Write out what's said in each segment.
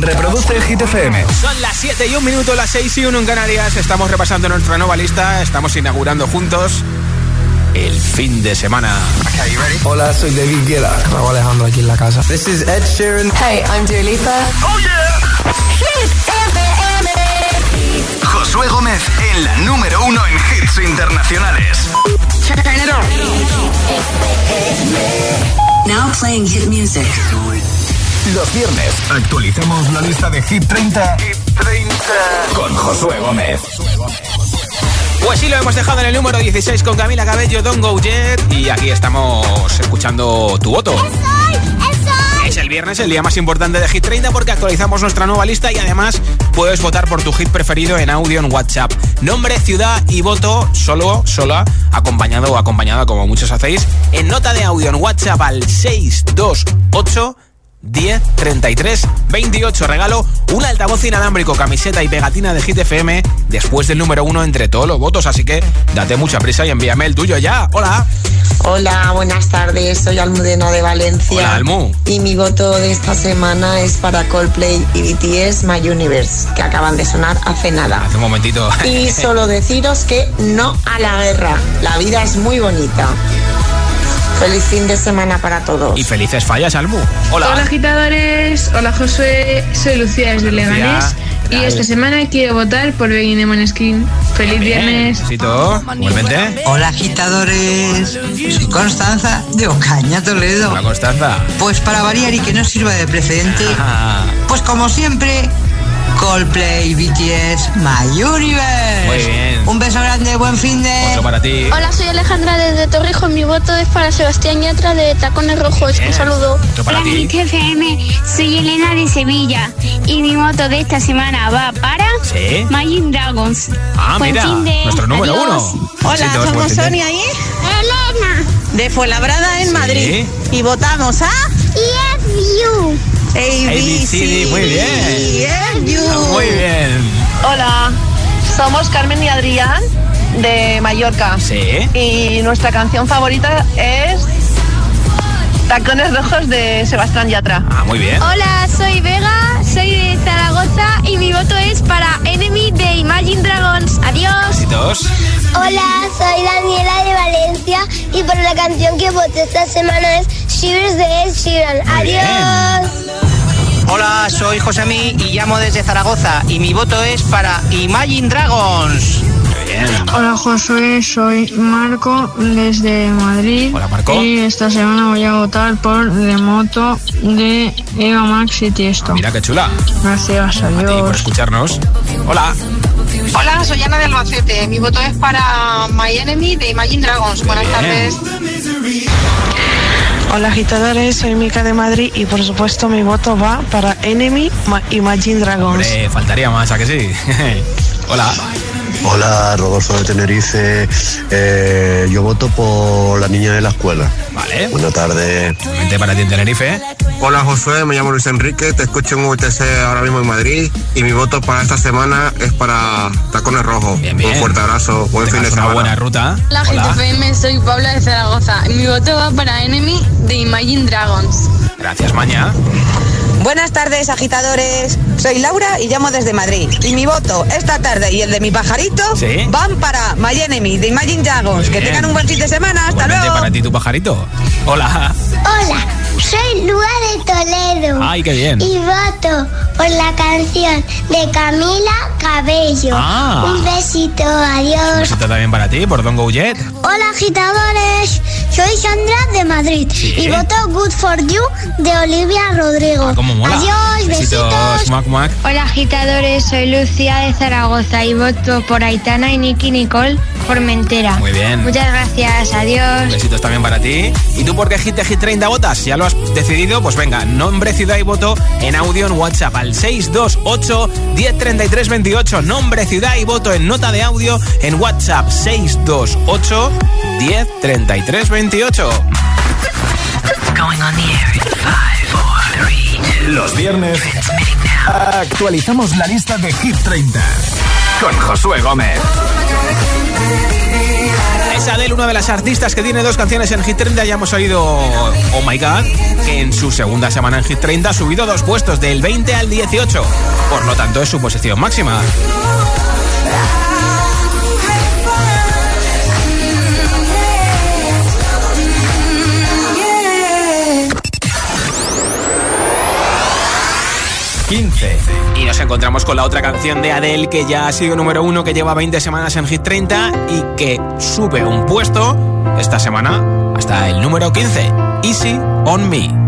Reproduce Hit FM. Son las 7 y un minuto, las 6 y 1 en Canarias. Estamos repasando nuestra nueva lista. Estamos inaugurando juntos el fin de semana. Hola, soy David Guetta. Raúl Alejandro aquí en la casa. This is Ed Sheeran. Hey, I'm Dua Lipa. Oh yeah. Hit FM. Josué Gómez en la número uno en hits internacionales. Turn it on. Now playing hit music. Los viernes actualicemos la lista de Hit 30, Hit 30. con Josué Gómez. Pues sí, lo hemos dejado en el número 16 con Camila Cabello, Don't Go Jet. Y aquí estamos escuchando tu voto. Es el viernes, el día más importante de Hit 30 porque actualizamos nuestra nueva lista y además puedes votar por tu hit preferido en audio en WhatsApp. Nombre, ciudad y voto solo, sola, acompañado o acompañada como muchos hacéis, en nota de audio en WhatsApp al 628 10 33 28. Regalo un altavoz inalámbrico, camiseta y pegatina de Hit FM después del número uno entre todos los votos. Así que date mucha prisa y envíame el tuyo ya. Hola. Hola, buenas tardes. Soy Almudena de Valencia. Hola, Almu. Y mi voto de esta semana es para Coldplay y BTS My Universe, que acaban de sonar hace nada. Hace un momentito. Y solo deciros que no a la guerra. La vida es muy bonita. Feliz fin de semana para todos. Y felices fallas, Almu. Hola. Hola, agitadores. Hola, Josué. Soy Lucía desde Leganés. Y esta semana quiero votar por Begin de Skin. Feliz viernes. Besito. Igualmente. Hola, agitadores. Soy Constanza de Ocaña, Toledo. Hola, Constanza. Pues para variar y que no sirva de precedente, Ah, pues como siempre, Coldplay, BTS, My Universe. Muy bien. Un beso grande, buen fin de... Otro para ti. Hola, soy Alejandra desde Torrijos. Mi voto es para Sebastián Yatra de Tacones Rojos. Un saludo. Otro para ti. FM, soy Elena de Sevilla y mi moto de esta semana va para Sí. Imagine Dragons. Ah, Buen mira. fin de- Nuestro número Adiós. uno. Hola, somos Sonia y Elena. de Fuenlabrada en Sí. Madrid. Y votamos a Yes, you. ABCD, muy bien. You. Muy bien. Hola, somos Carmen y Adrián de Mallorca. Sí. Y nuestra canción favorita es Tacones Rojos de Sebastián Yatra. Ah, muy bien. Hola, soy Vega, soy de Zaragoza y mi voto es para Enemy de Imagine Dragons. Adiós. Besitos. Hola, soy Daniela de Valencia y por la canción que voté esta semana es Shivers de Ed Sheeran. Muy bien. Adiós. Hola, soy Josemi y llamo desde Zaragoza y mi voto es para Imagine Dragons. Muy bien. Hola, Josué. Soy Marco desde Madrid. Hola, Marco. Y esta semana voy a votar por The Moto de Eva Max y Tiesto. Mira qué chula. Gracias, A ti por adiós. escucharnos. Hola. Hola, soy Ana de Albacete. Mi voto es para My Enemy de Imagine Dragons. Buenas Bien. tardes. Hola agitadores, soy Mica de Madrid y por supuesto mi voto va para Enemy Ma- Imagine Dragons. Faltaría más, ¿a que sí? Hola. Hola, Rodolfo de Tenerife. Eh, yo voto por la niña de la escuela. Vale. Buenas tardes. Mente para ti en Tenerife. Hola Josué, me llamo Luis Enrique, te escucho en VTC ahora mismo en Madrid y mi voto para esta semana es para Tacones Rojos. Bien, bien. Un fuerte abrazo, buen fin de una semana. buena ruta. Hola, GTFM, soy Paula de Zaragoza. Mi voto va para Enemy de Imagine Dragons. Gracias, Maña. Buenas tardes agitadores, soy Laura y llamo desde Madrid. Y mi voto esta tarde y el de mi pajarito Sí. van para My Enemy de Imagine Dragons. Que tengan un buen fin de semana, hasta Igualmente luego. para ti tu pajarito. Hola. Hola, soy Lua de Toledo. Ay, qué bien. Y voto por la canción de Camila Cabello. Ah. Un besito, Un adiós. besito también para ti por Don Go Jet. Hola agitadores, soy Sandra de Madrid Sí. y voto Good for You de Olivia Rodrigo. Ah, cómo mola. Adiós, besitos. Mac, mac. Hola, agitadores. Soy Lucía de Zaragoza y voto por Aitana y Nicky Nicole Formentera. Muy bien. Muchas gracias. Adiós. Besitos también para ti. ¿Y tú por qué Hit de Hit 30 votas? ¿Ya lo has decidido? Pues venga, nombre, ciudad y voto en audio en WhatsApp al 628 1033 28. Nombre, ciudad y voto en nota de audio en WhatsApp 628 1033 28. Los viernes actualizamos la lista de Hit 30 con Josué Gómez. Es Adele, una de las artistas que tiene dos canciones en Hit 30. Ya hemos oído Oh My God, que en su segunda semana en Hit 30 ha subido dos puestos, del 20 al 18. Por lo tanto, es su posición máxima. Nos encontramos con la otra canción de Adele que ya ha sido número uno, que lleva 20 semanas en Hit 30 y que sube un puesto esta semana hasta el número 15. Easy on Me.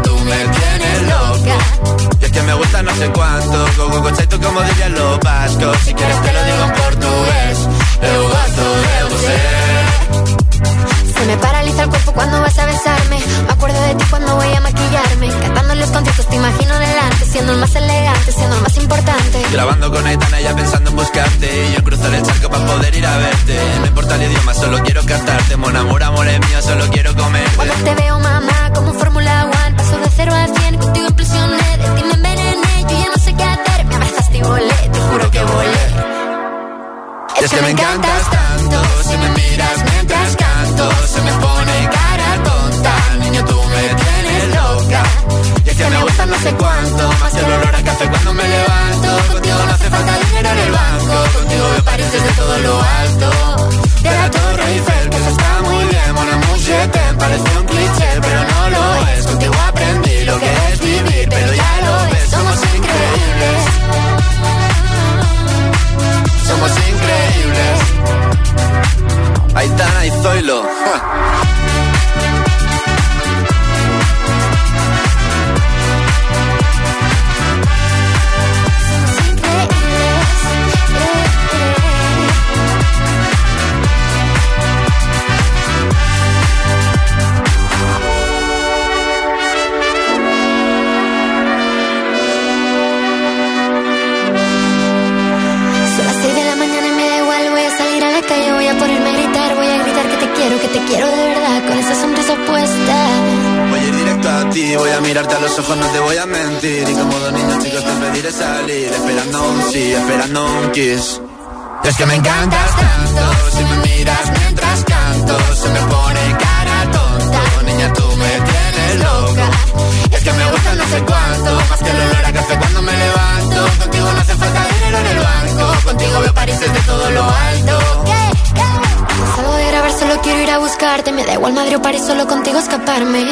da igual Madrid o París, solo contigo escaparme.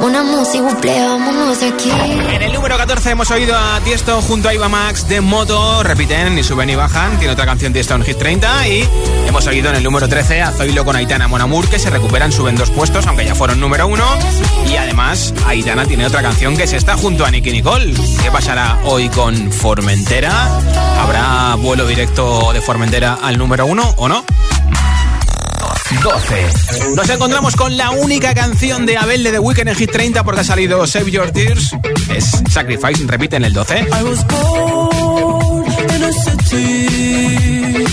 Una música, aquí. En el número 14 hemos oído a Tiesto junto a Iva Max de Moto. Repiten, ni suben ni bajan. Tiene otra canción Tiesto en Hit 30. Y hemos oído en el número 13 a Zoilo con Aitana Monamur, que se recuperan, suben dos puestos, aunque ya fueron número uno. Y además, Aitana tiene otra canción que se está junto a Nicky Nicole. ¿Qué pasará hoy con Formentera? ¿Habrá vuelo directo de Formentera al número uno o no? 12. Nos encontramos con la única canción de Abel de The Weeknd en Hit 30 porque ha salido Save Your Tears. Es Sacrifice, repite en el 12. I was born in a city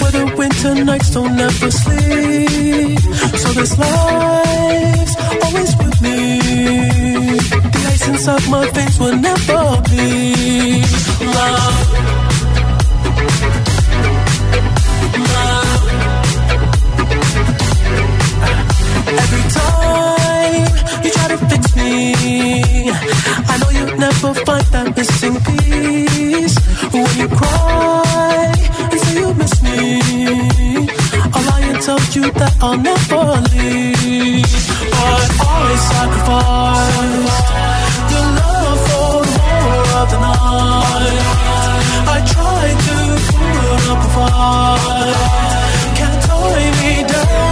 where the winter nights don't ever sleep. So this life's always with me. The ice inside my veins will never be. Love. Time you try to fix me, I know you never find that missing piece. When you cry and say you miss me, I'll lie and tell you that I'll never leave. But I sacrificed your love for more of the night. I tried to put up a fight, can't tie me down.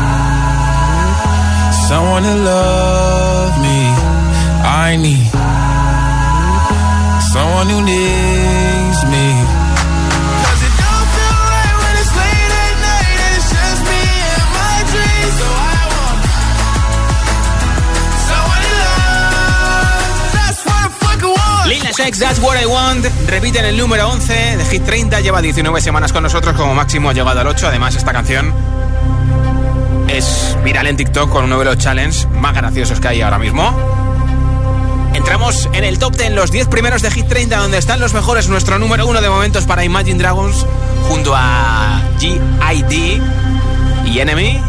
someone love me. I need someone who needs me. So I want someone. That's what I fucking want. Lil Nas X, That's What I Want. Repiten el número 11 de Hit 30. Lleva 19 semanas con nosotros, como máximo ha llegado al 8. Además, esta canción es viral en TikTok con uno de los challenges más graciosos que hay ahora mismo. Entramos en el top 10, los 10 primeros de Hit 30, donde están los mejores. Nuestro número uno de momentos para Imagine Dragons, junto a GID y Enemy.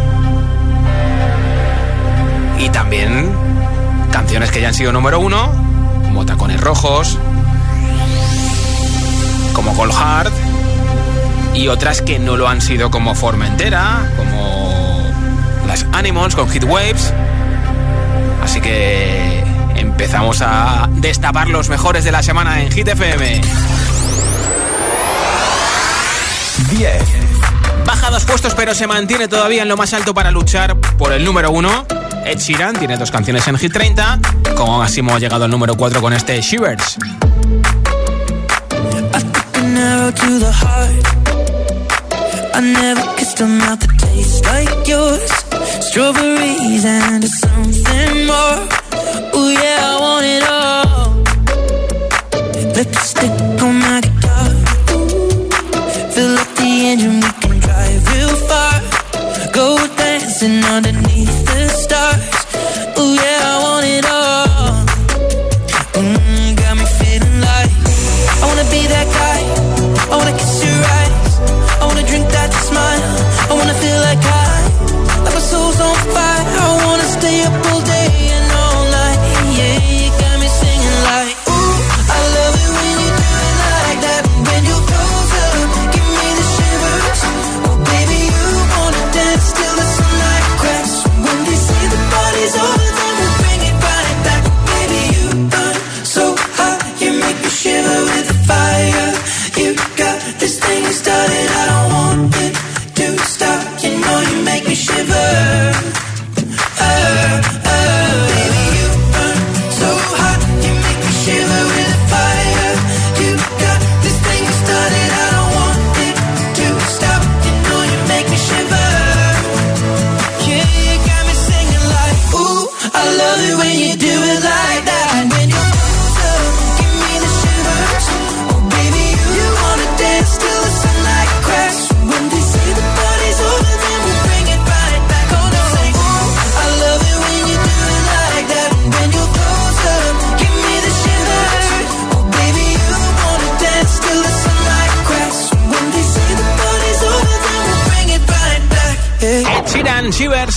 Y también canciones que ya han sido número uno, como Tacones Rojos, como Cold Heart, y otras que no lo han sido, como Formentera, como las Animals con Hit Waves. Así que empezamos a destapar los mejores de la semana en Hit FM. 10. Baja dos puestos, pero se mantiene todavía en lo más alto para luchar por el número 1. Ed Sheeran tiene dos canciones en Hit 30. Como máximo ha llegado al número 4 con este Shivers. I never kissed a mouth that tastes like yours. Strawberries and something more. Oh yeah, I want it all. Lipstick on my guitar. Fill up the engine, we can drive real far. Go dancing underneath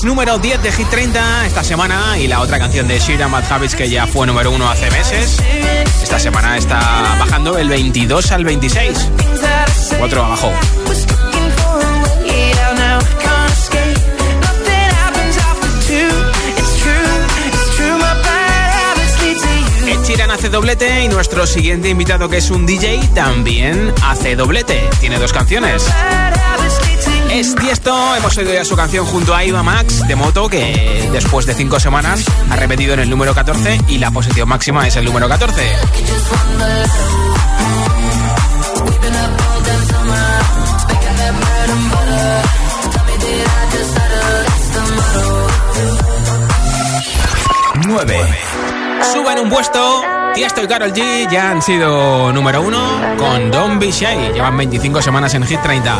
número 10 de Hit 30 esta semana y la otra canción de Shira Mad Habits que ya fue número 1 hace meses. Esta semana está bajando el 22 al 26. Otro abajo. Chiran hace doblete y nuestro siguiente invitado que es un DJ también hace doblete. Tiene dos canciones. Es Tiesto, hemos oído ya su canción junto a Iva Max de Moto que después de cinco semanas ha repetido en el número 14 y la posición máxima es el número 14. Nueve. Suban un puesto. Tiesto y Carol G ya han sido número uno con Don't Be Shy. Llevan 25 semanas en Hit 30.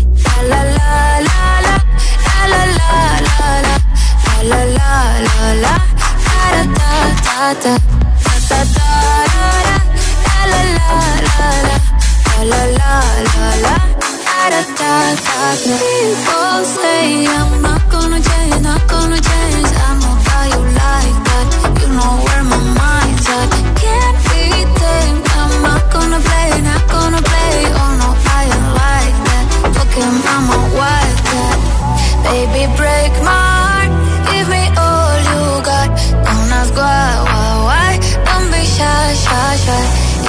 La la la da da da da da da da la la la la la la la la da da da da. People say I'm not gonna change, not gonna change. I know how you like that. You know where my mind's at. Can't be tamed. I'm not gonna play, not gonna play. Oh no, I ain't like that. Fuck him, I'm a. Baby, break my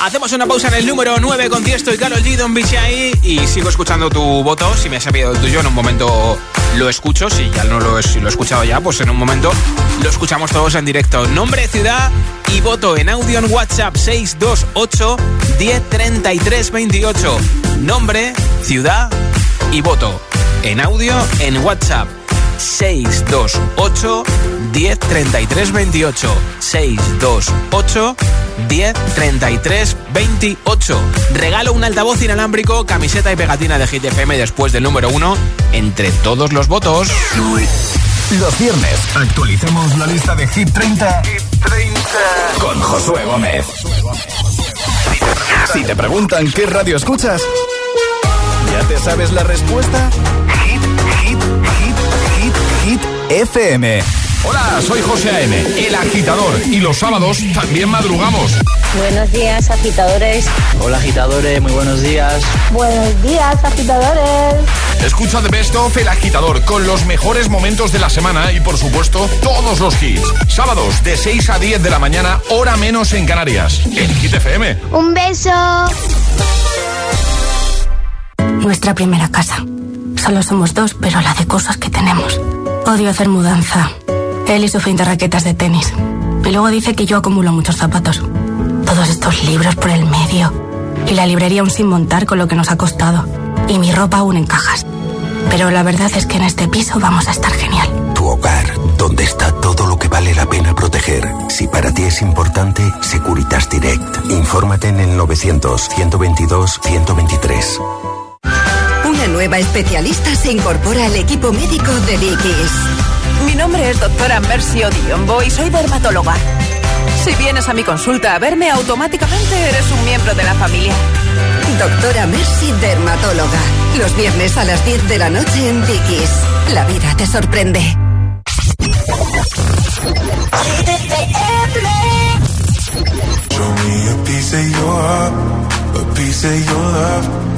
Hacemos una pausa en el número 9 con Tiesto y Carol G, Don Bichai y sigo escuchando tu voto. Si me has sabido el tuyo, en un momento lo escucho. Si ya no lo, lo he escuchado ya, pues en un momento lo escuchamos todos en directo. Nombre, ciudad y voto en audio en WhatsApp 628 1033 28. Nombre, ciudad y voto en audio en WhatsApp 628 1033 28 628 1033 28 Regalo un altavoz inalámbrico, camiseta y pegatina de Hit FM después del número 1 entre todos los votos. Los viernes actualizamos la lista de Hit 30, con Josué Gómez. Si te preguntan qué radio escuchas, ¿ya te sabes la respuesta? FM. Hola, soy José A.M., el agitador, y los sábados también madrugamos. Buenos días, agitadores. Hola, agitadores, muy buenos días. Buenos días, agitadores. Escucha The Best of El Agitador con los mejores momentos de la semana y, por supuesto, todos los hits. Sábados de 6 a 10 de la mañana, hora menos en Canarias, en Hit FM. Un beso. Nuestra primera casa. Solo somos dos, pero la de cosas que tenemos. Odio hacer mudanza. Él y su fin de raquetas de tenis. Y luego dice que yo acumulo muchos zapatos. Todos estos libros por el medio. Y la librería aún sin montar con lo que nos ha costado. Y mi ropa aún en cajas. Pero la verdad es que en este piso vamos a estar genial. Tu hogar, donde está todo lo que vale la pena proteger. Si para ti es importante, Securitas Direct. Infórmate en el 900-122-123. Una nueva especialista se incorpora al equipo médico de Dickies. Mi nombre es doctora Mercy Odiombo y soy dermatóloga. Si vienes a mi consulta a verme, automáticamente eres un miembro de la familia. Doctora Mercy Dermatóloga. Los viernes a las 10 de la noche en Dickies. La vida te sorprende. Show me a piece of your heart, a piece of your love.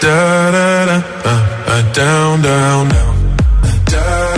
da da da uh, uh, down, down, down. down,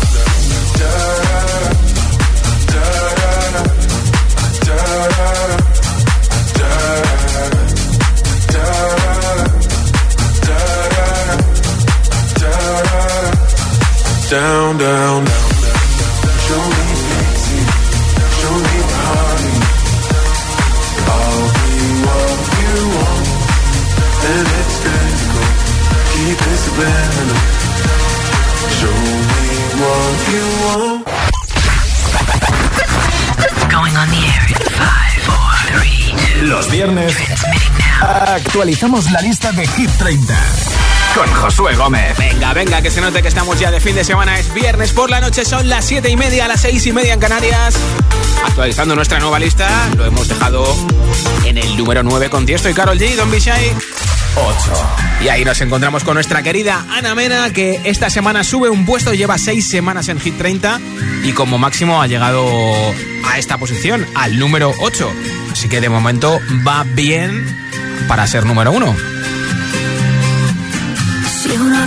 Down, down, down. Show me show me party. I'll be what you want, and it's physical. Keep it subliminal. Show me what you want. Going on the air in 5, 4, 3, 2. Los viernes actualizamos la lista de Hit 30 con Josué Gómez. Venga, venga, que se note que estamos ya de fin de semana. Es viernes por la noche, son las 7 y media, las 6 y media en Canarias. Actualizando nuestra nueva lista, lo hemos dejado en el número 9 con Tiesto y Carol G, Don Bishai. 8. Y ahí nos encontramos con nuestra querida Ana Mena, que esta semana sube un puesto, lleva 6 semanas en Hit 30 y como máximo ha llegado a esta posición, al número 8. Así que de momento va bien para ser número 1.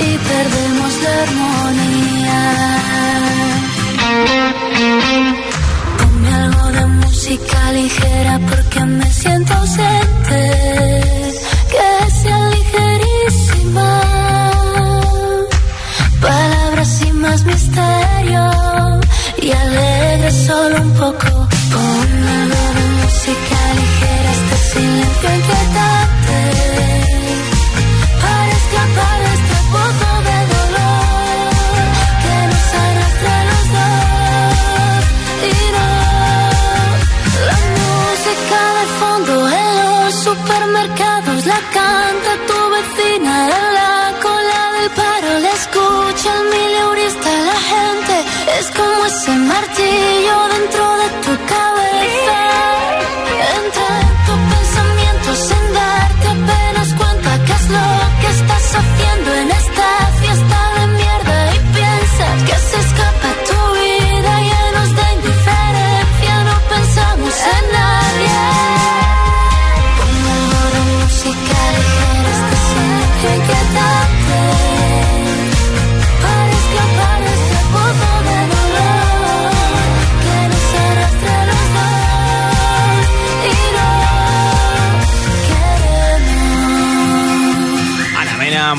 y perdemos la armonía. Ponme algo de música ligera porque me siento ausente. Que sea ligerísima. Palabras sin más misterio y alegre solo un poco. Ponme algo de música ligera, este silencio inquietante.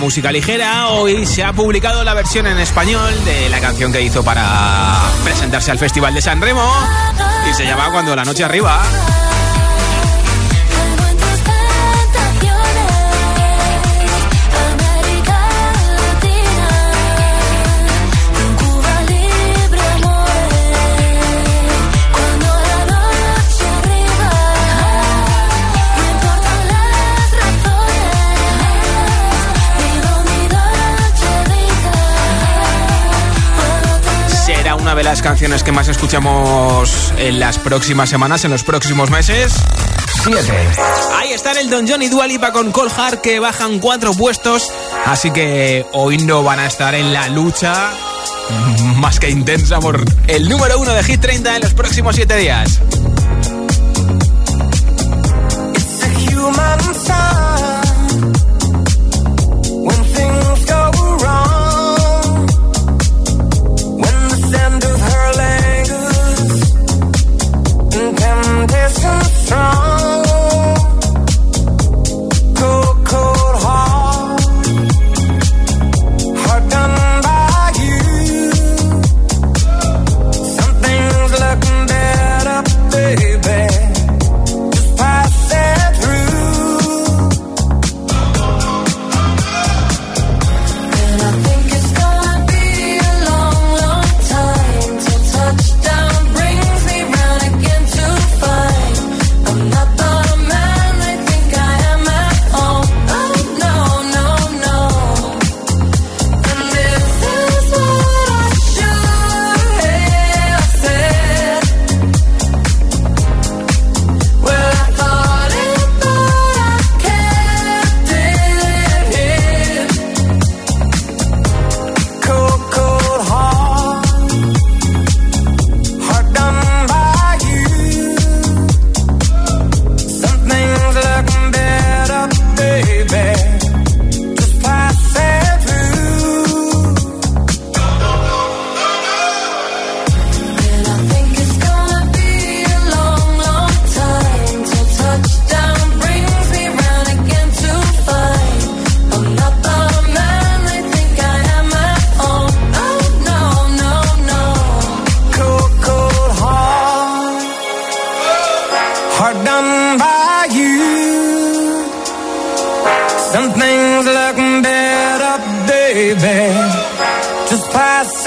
Música ligera. Hoy se ha publicado la versión en español de la canción que hizo para presentarse al Festival de San Remo y se llama Cuando la noche arriba. Una de las canciones que más escuchamos en las próximas semanas, en los próximos meses. 7. Ahí está el Don John y Dualipa con Cold Heart que bajan cuatro puestos. Así que hoy no van a estar en la lucha más que intensa por el número uno de Hit 30 en los próximos siete días.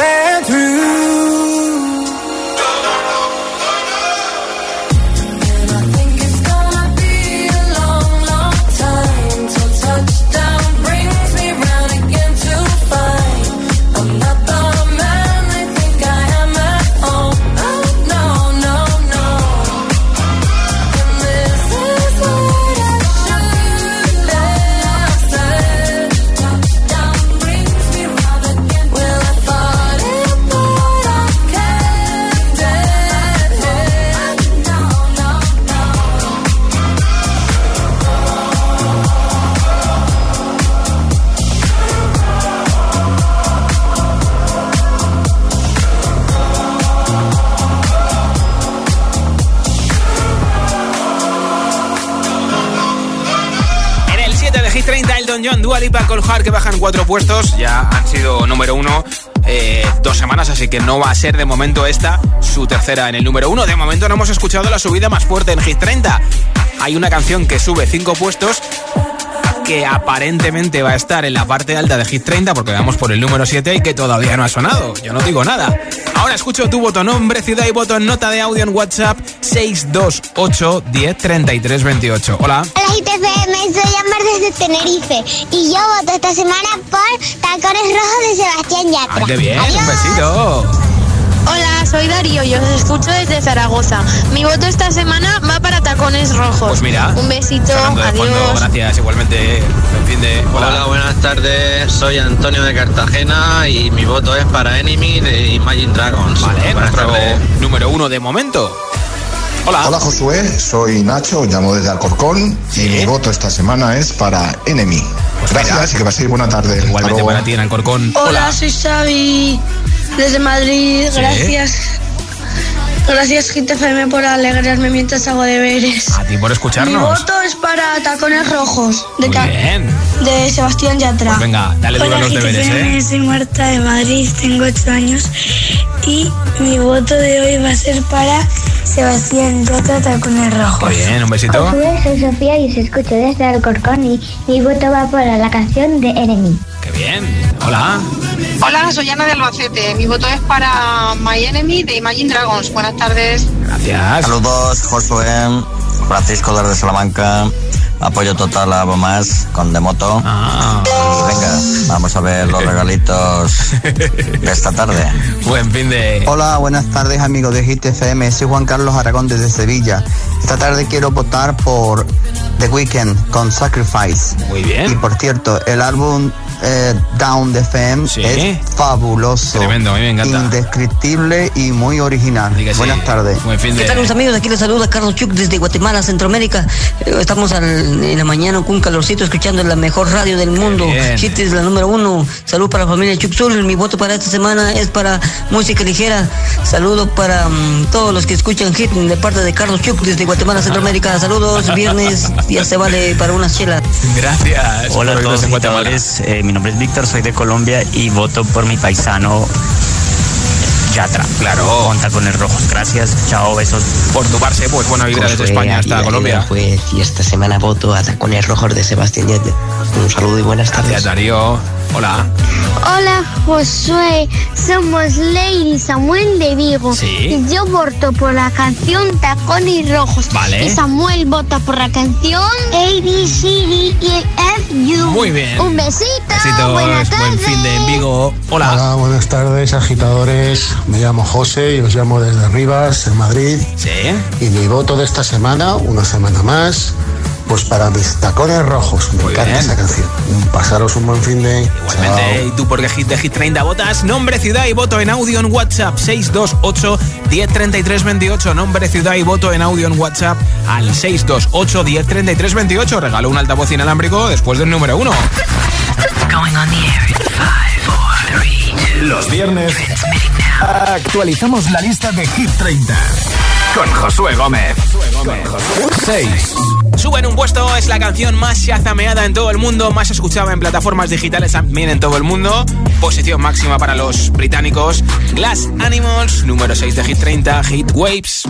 and through. Que bajan cuatro puestos, ya han sido número uno eh, dos semanas, así que no va a ser de momento esta su tercera en el número uno. De momento no hemos escuchado la subida más fuerte en Hit 30. Hay una canción que sube cinco puestos que aparentemente va a estar en la parte alta de Hit 30 porque vamos por el número 7 y que todavía no ha sonado. Yo no digo nada. Ahora escucho tu voto, nombre, ciudad y voto en nota de audio en WhatsApp 628 10 33 28. Hola. Hola ITFM, soy Amar desde Tenerife y yo voto esta semana por Tacones Rojos de Sebastián Yatra. Qué bien, un besito. Hola, soy Darío y os escucho desde Zaragoza. Mi voto esta semana va para Tacones Rojos. Pues mira. Un besito, adiós. gracias, igualmente. fin de... Hola. buenas tardes. Soy Antonio de Cartagena y mi voto es para Enemy de Imagine Dragons. Vale, número uno de momento. Hola. Hola Josué, soy Nacho, llamo desde Alcorcón y mi voto esta semana es para Enemy. Pues Gracias y que paséis buena tarde. Igualmente para ti en Alcorcón. Hola, soy Xavi desde Madrid, gracias. Gracias, GTFM, por alegrarme mientras hago deberes. A ti por Mi escucharnos. voto es para Tacones Rojos, de, Muy bien. de Sebastián Yatra. Pues venga, dale duro a los deberes, ¿eh? soy Marta de Madrid, tengo 8 años y mi voto de hoy va a ser para Sebastián Yatra, Tacones Rojos. Muy bien, un besito. Hola, soy Sofía y os escucho desde Alcorcón y mi voto va para la canción de Enemy. Qué bien. Hola. Hola, soy Ana de Albacete. Mi voto es para My Enemy de Imagine Dragons. Buenas tardes. Gracias. Saludos, Josué, Francisco desde Salamanca. Apoyo total a más con de moto. Ah. Y venga, vamos a ver los regalitos de esta tarde. Buen fin de. Hola, buenas tardes amigos de Hit FM. Soy Juan Carlos Aragón desde Sevilla. Esta tarde quiero votar por The Weeknd con Sacrifice. Muy bien. Y por cierto, el álbum eh, Down the FM es fabuloso. Tremendo, a mí me encanta. Indescriptible y muy original. Buenas tardes. Buen fin ¿Qué tal, mis amigos? Aquí les saluda Carlos Chuk desde Guatemala, Centroamérica. Eh, Estamos al- en la mañana con un calorcito escuchando la mejor radio del mundo. bien. Hit es la número uno. Salud para la familia Chuk Sul. Mi voto para esta semana es para música ligera. Saludo para mm, todos los que escuchan Hit de parte de Carlos Chuk desde Guatemala, Centroamérica. Saludos, viernes ya se vale para una chela. Gracias. Hola a todos en Guatemala. Eh, mi nombre es Víctor, soy de Colombia y voto por mi paisano Yatra. Claro. Con tacones rojos. Gracias, chao, besos. Por tu Barça, pues buena vibra desde España hasta Colombia. Juez, y esta semana voto a Tacones Rojos de Sebastián Yatra. Un saludo y buenas tardes. Gracias, Darío. Hola. Hola Josué, somos Lady Samuel de Vigo. Sí. Y yo voto por la canción Tacones Rojos. Vale. Y Samuel vota por la canción A, B, C, D, E, F, U. Muy bien. Un besito. Besitos. Buenas Buen tardes. fin de en Vigo. Hola. Hola, buenas tardes, agitadores. Me llamo José y os llamo desde Rivas, en Madrid. Sí. Y mi voto de esta semana, una semana más, pues para mis tacones rojos. Me encanta bien. esa canción. Pasaros un buen fin de. Igualmente, ¿y tú por qué hit de Hit 30 votas? Nombre, ciudad y voto en audio en WhatsApp 628 1033 28. Nombre, ciudad y voto en audio en WhatsApp al 628 1033 28. Regalo un altavoz inalámbrico después del número uno. Los viernes actualizamos la lista de Hit 30 con Josué Gómez. 6. Sube en un puesto, es la canción más shazameada en todo el mundo, más escuchada en plataformas digitales también en todo el mundo. Posición máxima para los británicos. Glass Animals, número 6 de Hit 30, Hit Waves.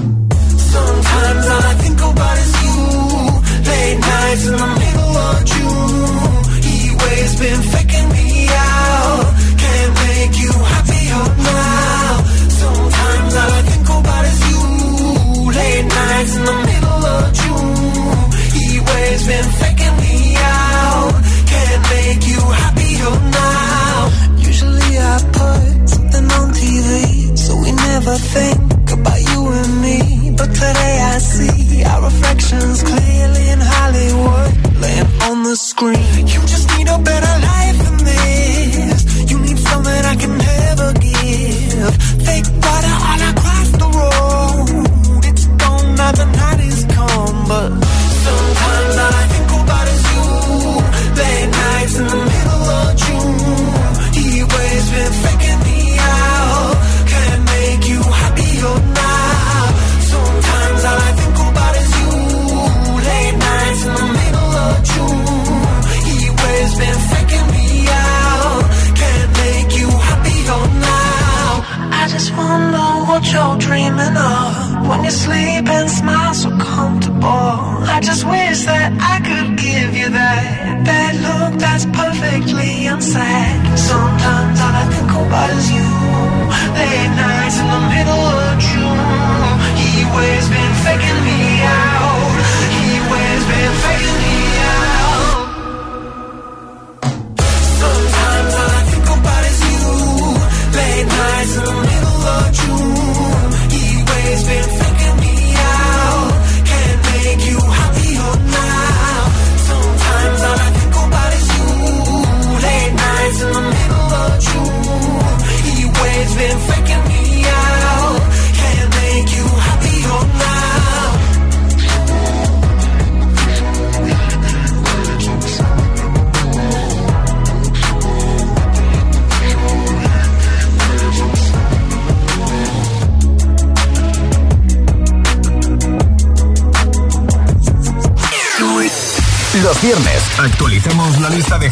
Waves been faking me out. Can't make you happier now. Usually I put something on TV, so we never think about you and me. But today I see our reflections clearly in Hollywood, laying on the screen. You just need a better life than this. You need something I can never give. Fake water all across the road. It's gone now the night is come, but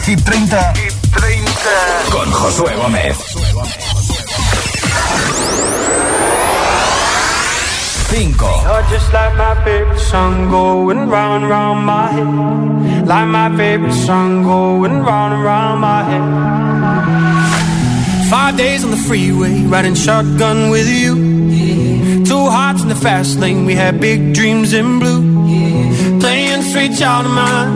Hit 30, Hit 30. con Josué Gómez. 5 You're just like my favorite song going round round my head. Like my favorite song going round and round my head. Five days on the freeway, riding shotgun with you. Two hearts in the fast lane, we had big dreams in blue. Playing sweet child of mine,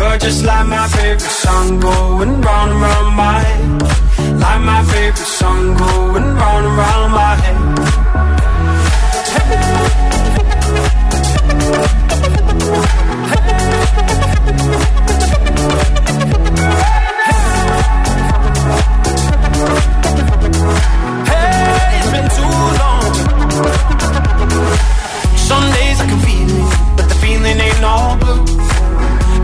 You're just like my favorite song going round and round my head. Like my favorite song going round and round my head. Hey, it's been too long. Some days I can feel it, but the feeling ain't all blue.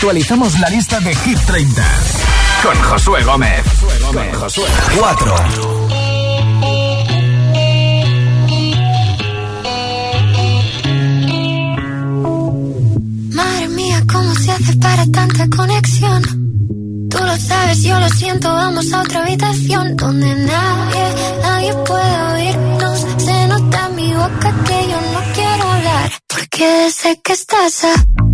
actualizamos la lista de Hit 30 con Josué Gómez. Con Josué. 4. Madre mía, ¿cómo se hace para tanta conexión? Tú lo sabes, yo lo siento, vamos a otra habitación donde nadie, nadie puede oírnos. Se nota en mi boca que yo no quiero hablar, porque sé que estás aquí,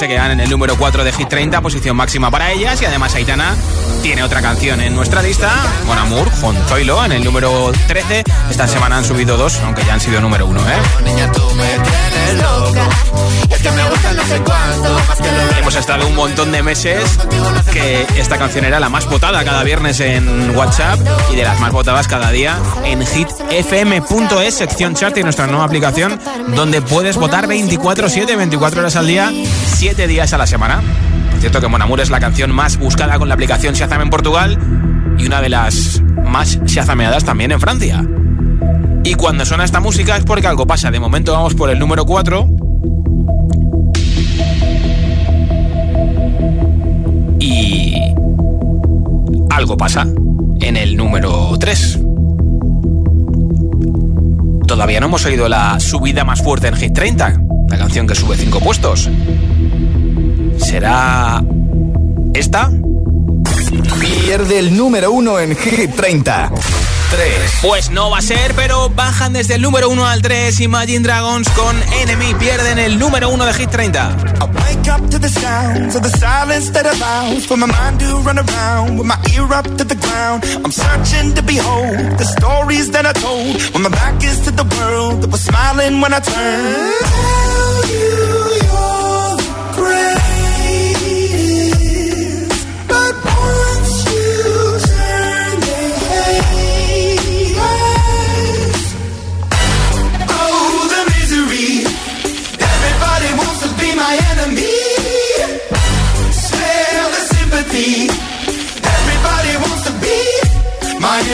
se quedan en el número 4 de Hit 30, posición máxima para ellas. Y además Aitana tiene otra canción en nuestra lista, Mon Amour, Zoilo, en el número 13. Esta semana han subido dos, aunque ya han sido número 1, ¿eh? Hemos estado un montón de meses que esta canción era la más votada cada viernes en WhatsApp y de las más votadas cada día en hitfm.es, sección chart y nuestra nueva aplicación donde puedes votar 24-7, 24 horas al día, 7 días a la semana. cierto que Mon Amour es la canción más buscada con la aplicación Shazam en Portugal y una de las más shazameadas también en Francia. Y cuando suena esta música es porque algo pasa. De momento vamos por el número 4. Y algo pasa en el número 3. Todavía no hemos oído la subida más fuerte en Hit 30, la canción que sube 5 puestos. ¿Será esta? Pierde el número 1 en Hit 30. Pues no va a ser, pero bajan desde el número 1 al 3. Imagine Dragons con Enemy pierden el número 1 de Hit 30. I wake up to the sounds of the silence that allows for my mind to run around with my ear up to the ground. I'm searching to behold the stories that I told when my back is to the world that was smiling when I turned.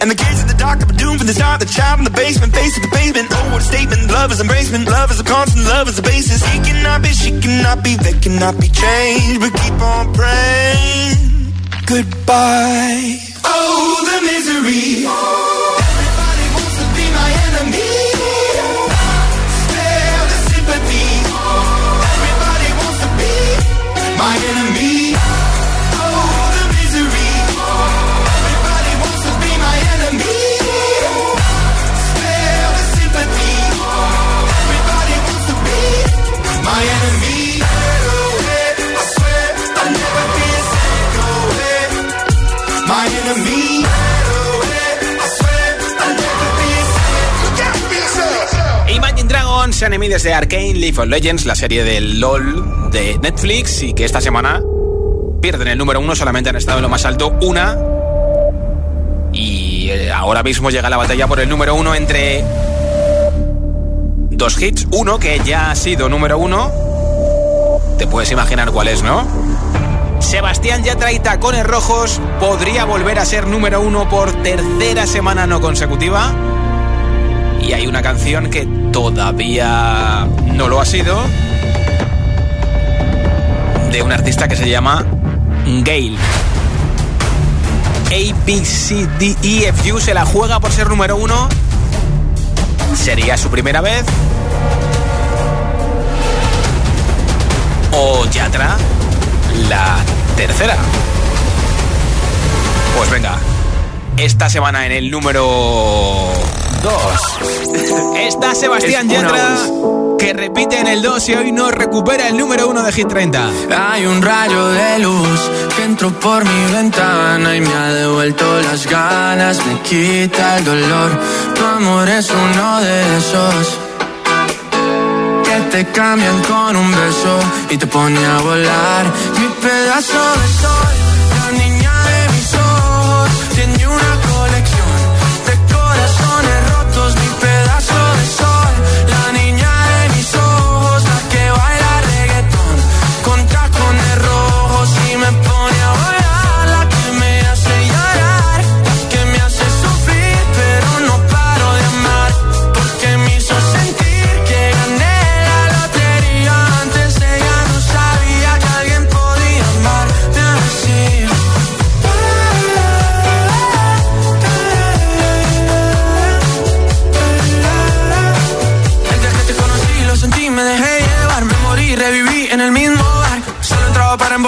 And the kids in the dark are doomed from the start. The child in the basement, face of the pavement. Oh, what a statement! Love is embracement, love is a constant, love is a basis. He cannot be, she cannot be, they cannot be changed. But keep on praying. Goodbye. Enemy desde Arkane, League of Legends, la serie del LOL de Netflix y que esta semana pierden el número uno, solamente han estado en lo más alto una. Y eh, ahora mismo llega la batalla por el número uno entre dos hits. Uno que ya ha sido número uno. Te puedes imaginar cuál es, ¿no? Sebastián ya trae tacones rojos. Podría volver a ser número uno por tercera semana no consecutiva. Y hay una canción que todavía no lo ha sido de un artista que se llama Gale. A, B, C, D, E, se la juega por ser número uno. ¿Sería su primera vez? ¿O Yatra la tercera? Pues venga, esta semana en el número 2 está Sebastián Yatra que repite en el 2 y hoy no recupera el número 1 de Hit 30. Hay un rayo de luz que entró por mi ventana y me ha devuelto las ganas, me quita el dolor. Tu amor es uno de esos que te cambian con un beso y te pone a volar. Mi pedazo de sol, la niña de mis ojos, tiene una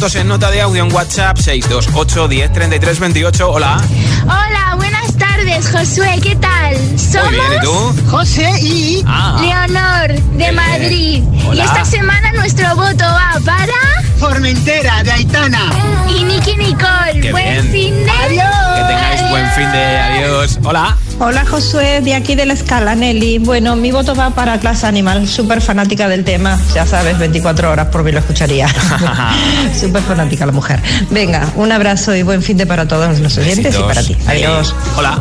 votos en nota de audio en WhatsApp 628 10 33 28. Hola. Hola, buenas tardes, Josué, ¿qué tal? Somos bien, ¿y tú? José y Ah. Leonor de bien. Madrid. Hola. Y esta semana nuestro voto va para Formentera de Aitana. y Nicky Nicole. Qué Buen bien. fin de Que tengáis buen fin de adiós. Hola. Hola Josué, de aquí de la escala, Nelly. Bueno, mi voto va para Clase Animal, súper fanática del tema, ya sabes, 24 horas por mí lo escucharía. súper fanática la mujer. Venga, un abrazo y buen fin de para todos los oyentes y para ti. Adiós. Hola.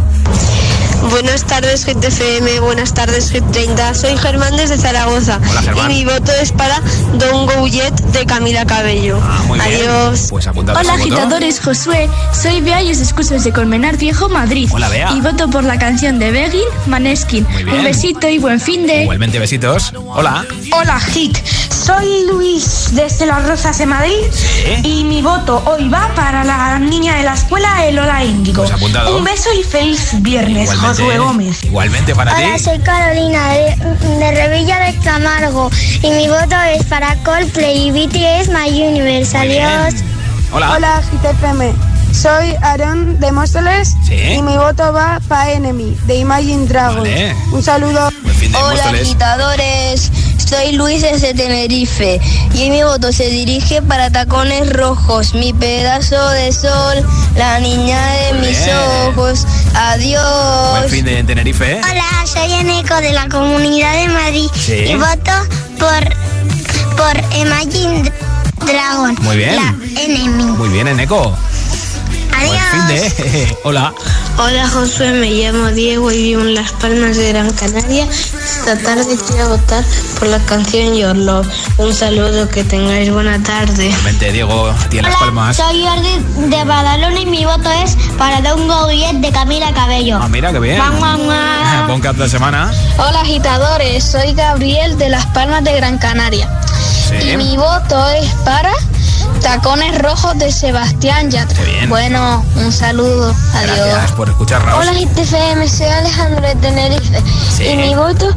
Buenas tardes, Hit FM. Buenas tardes, Hit 30. Soy Germán desde Zaragoza. Hola, Germán. Y mi voto es para Don't Go Yet de Camila Cabello. Ah, Muy bien. Adiós. Pues Hola agitadores, Josué. Soy Bea y os escucho desde Colmenar Viejo, Madrid. Hola, Bea. Y voto por la canción de Begin, Maneskin. Un besito y buen fin de. Igualmente besitos. Hola. Hola, Hit. Soy Luis desde Las Rosas de Madrid. Y mi voto hoy va para la niña de la escuela, Elola Índigo. Pues apuntado. Un beso y feliz viernes, Josué Gómez. Igualmente para Hola, ti. soy Carolina de, de Revilla de Camargo y mi voto es para Coldplay y BTS My Universe. Muy bien. Adiós. Hola. Hola, GTFM. Soy Aaron de Móstoles Sí. y mi voto va para Enemy de Imagine Dragons. Vale. Un saludo. Hola agitadores, soy Luis desde Tenerife y mi voto se dirige para tacones rojos, mi pedazo de sol, la niña de Muy mis bien. ojos. Adiós. Buen fin de Tenerife. ¿eh? Hola, soy Eneco de la Comunidad de Madrid Sí. y voto por, por Imagine Dragon. Muy bien. La Enemy. Muy bien, Eneco. Buen fin de. Hola. Hola Josué, me llamo Diego y vivo en Las Palmas de Gran Canaria. Esta tarde quiero votar por la canción Your Love. Un saludo, que tengáis buena tarde. Igualmente, Diego, a ti en Las Palmas. Soy Jordi de Badalona y mi voto es para Don't Go Yet de Camila Cabello. Ah, mira, qué bien. Buen cap de semana. Hola agitadores, soy Gabriel de Las Palmas de Gran Canaria. Sí. Y mi voto es para Tacones Rojos de Sebastián Yatra. bien. Bueno, un saludo. Adiós. Gracias por escucharnos. Hola GTFM, soy Alejandro de Tenerife Sí. y mi voto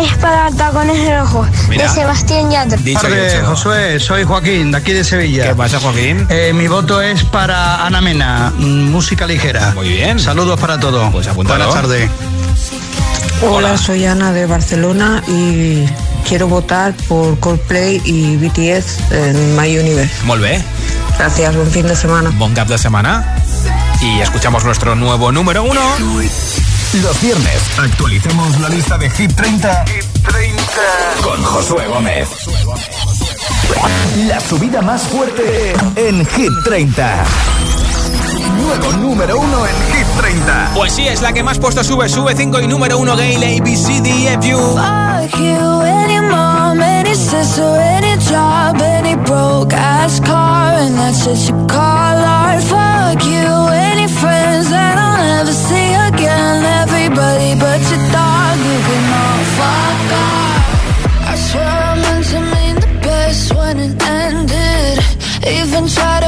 es para Tacones Rojos Mira. de Sebastián Yatra. Dicho. Josué, soy Joaquín, de aquí de Sevilla. ¿Qué pasa, Joaquín? Eh, mi voto es para Ana Mena, mm, música ligera. Muy bien. Saludos para todos. Pues. Buenas tardes. Hola, soy Ana de Barcelona y quiero votar por Coldplay y BTS en My Universe. Molt bé. Gracias, buen fin de semana. Bon cap de semana. Y escuchamos nuestro nuevo número uno. Los viernes actualicemos la lista de Hit 30, con Josué Gómez. La subida más fuerte en Hit 30. Nuevo número uno en Hit 30. Pues sí, es la que más puesto sube. Sube 5 y número 1 Gale ABCDFU. Any sister, any job, any broke ass car, and that's what you call art. Fuck you, any friends that I'll never see again. Everybody but your dog, you can all fuck off. I swear I meant to mean the best when it ended. Even tried to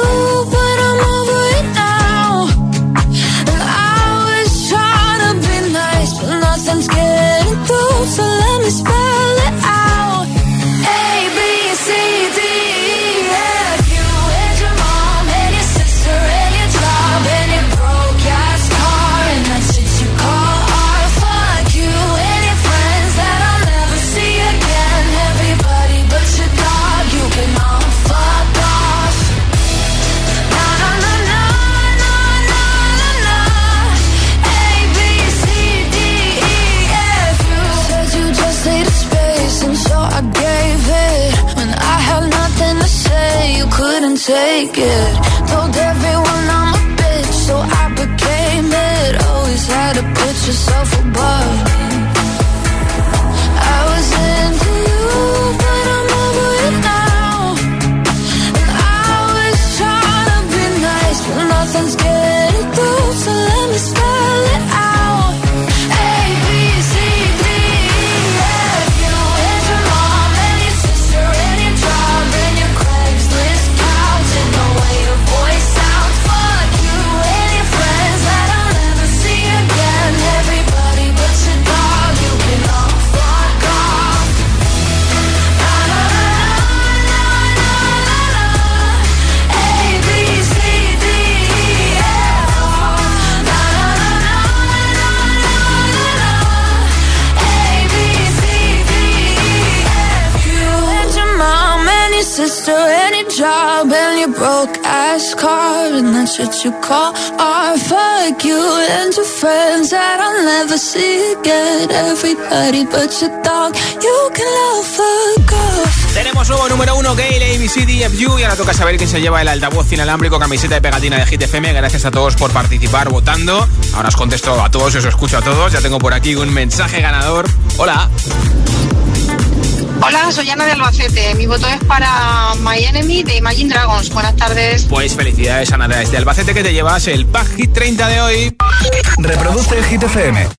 So let me spell Good. What you call art. Fuck you and friends that never see again. Everybody but you can. Tenemos nuevo número uno Gale ABCDFU y ahora toca saber quién se lleva el altavoz inalámbrico, camiseta y pegatina de Hit FM. Gracias a todos por participar votando. Ahora os contesto a todos os escucho a todos. Ya tengo por aquí un mensaje ganador. Hola. Hola, soy Ana de Albacete. Mi voto es para My Enemy de Imagine Dragons. Buenas tardes. Pues felicidades, Ana, desde Albacete, que te llevas el Pack Hit 30 de hoy. Reproduce Hit FM.